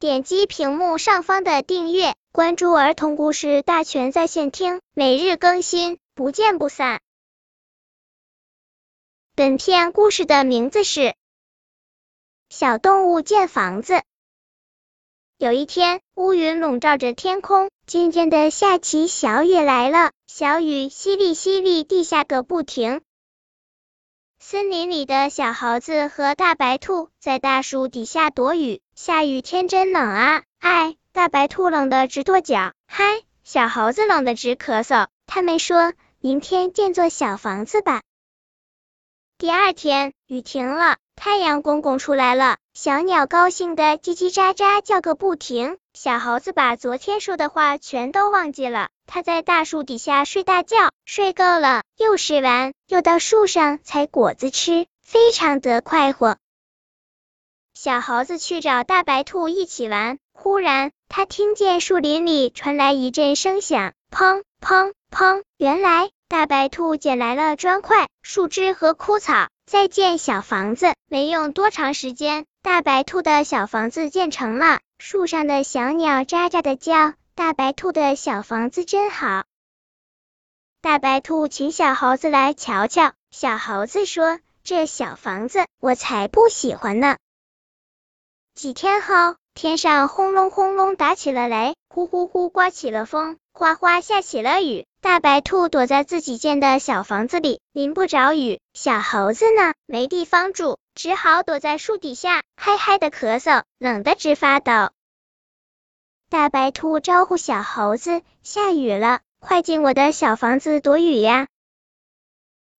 点击屏幕上方的订阅，关注儿童故事大全在线听，每日更新，不见不散。本片故事的名字是《小动物建房子》。有一天，乌云笼罩着天空，渐渐的下起小雨来了，小雨淅沥淅沥地下个不停。森林里的小猴子和大白兔在大树底下躲雨。下雨天真冷啊！哎，大白兔冷得直跺脚。嗨，小猴子冷得直咳嗽。他们说，明天建座小房子吧。第二天，雨停了，太阳公公出来了。小鸟高兴的叽叽喳喳叫个不停。小猴子把昨天说的话全都忘记了。它在大树底下睡大觉，睡够了，又睡完，又到树上采果子吃，非常的快活。小猴子去找大白兔一起玩，忽然他听见树林里传来一阵声响，砰砰砰！原来大白兔捡来了砖块、树枝和枯草，在建小房子。没用多长时间。大白兔的小房子建成了，树上的小鸟喳喳的叫。大白兔的小房子真好。大白兔请小猴子来瞧瞧。小猴子说：“这小房子我才不喜欢呢。”几天后，天上轰隆轰隆打起了雷，呼呼呼刮起了风，哗哗下起了雨。大白兔躲在自己建的小房子里，淋不着雨。小猴子呢，没地方住。只好躲在树底下，嗨嗨的咳嗽，冷得直发抖。大白兔招呼小猴子：“下雨了，快进我的小房子躲雨呀！”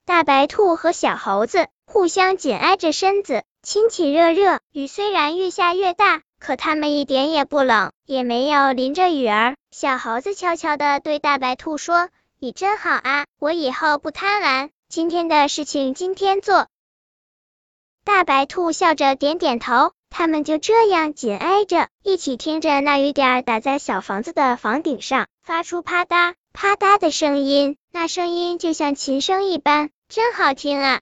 大白兔和小猴子互相紧挨着身子，亲亲热热。雨虽然越下越大，可他们一点也不冷，也没有淋着雨儿。小猴子悄悄的对大白兔说：“你真好啊，我以后不贪玩，今天的事情今天做。”大白兔笑着点点头，他们就这样紧挨着，一起听着那雨点打在小房子的房顶上，发出啪嗒啪嗒的声音，那声音就像琴声一般，真好听啊！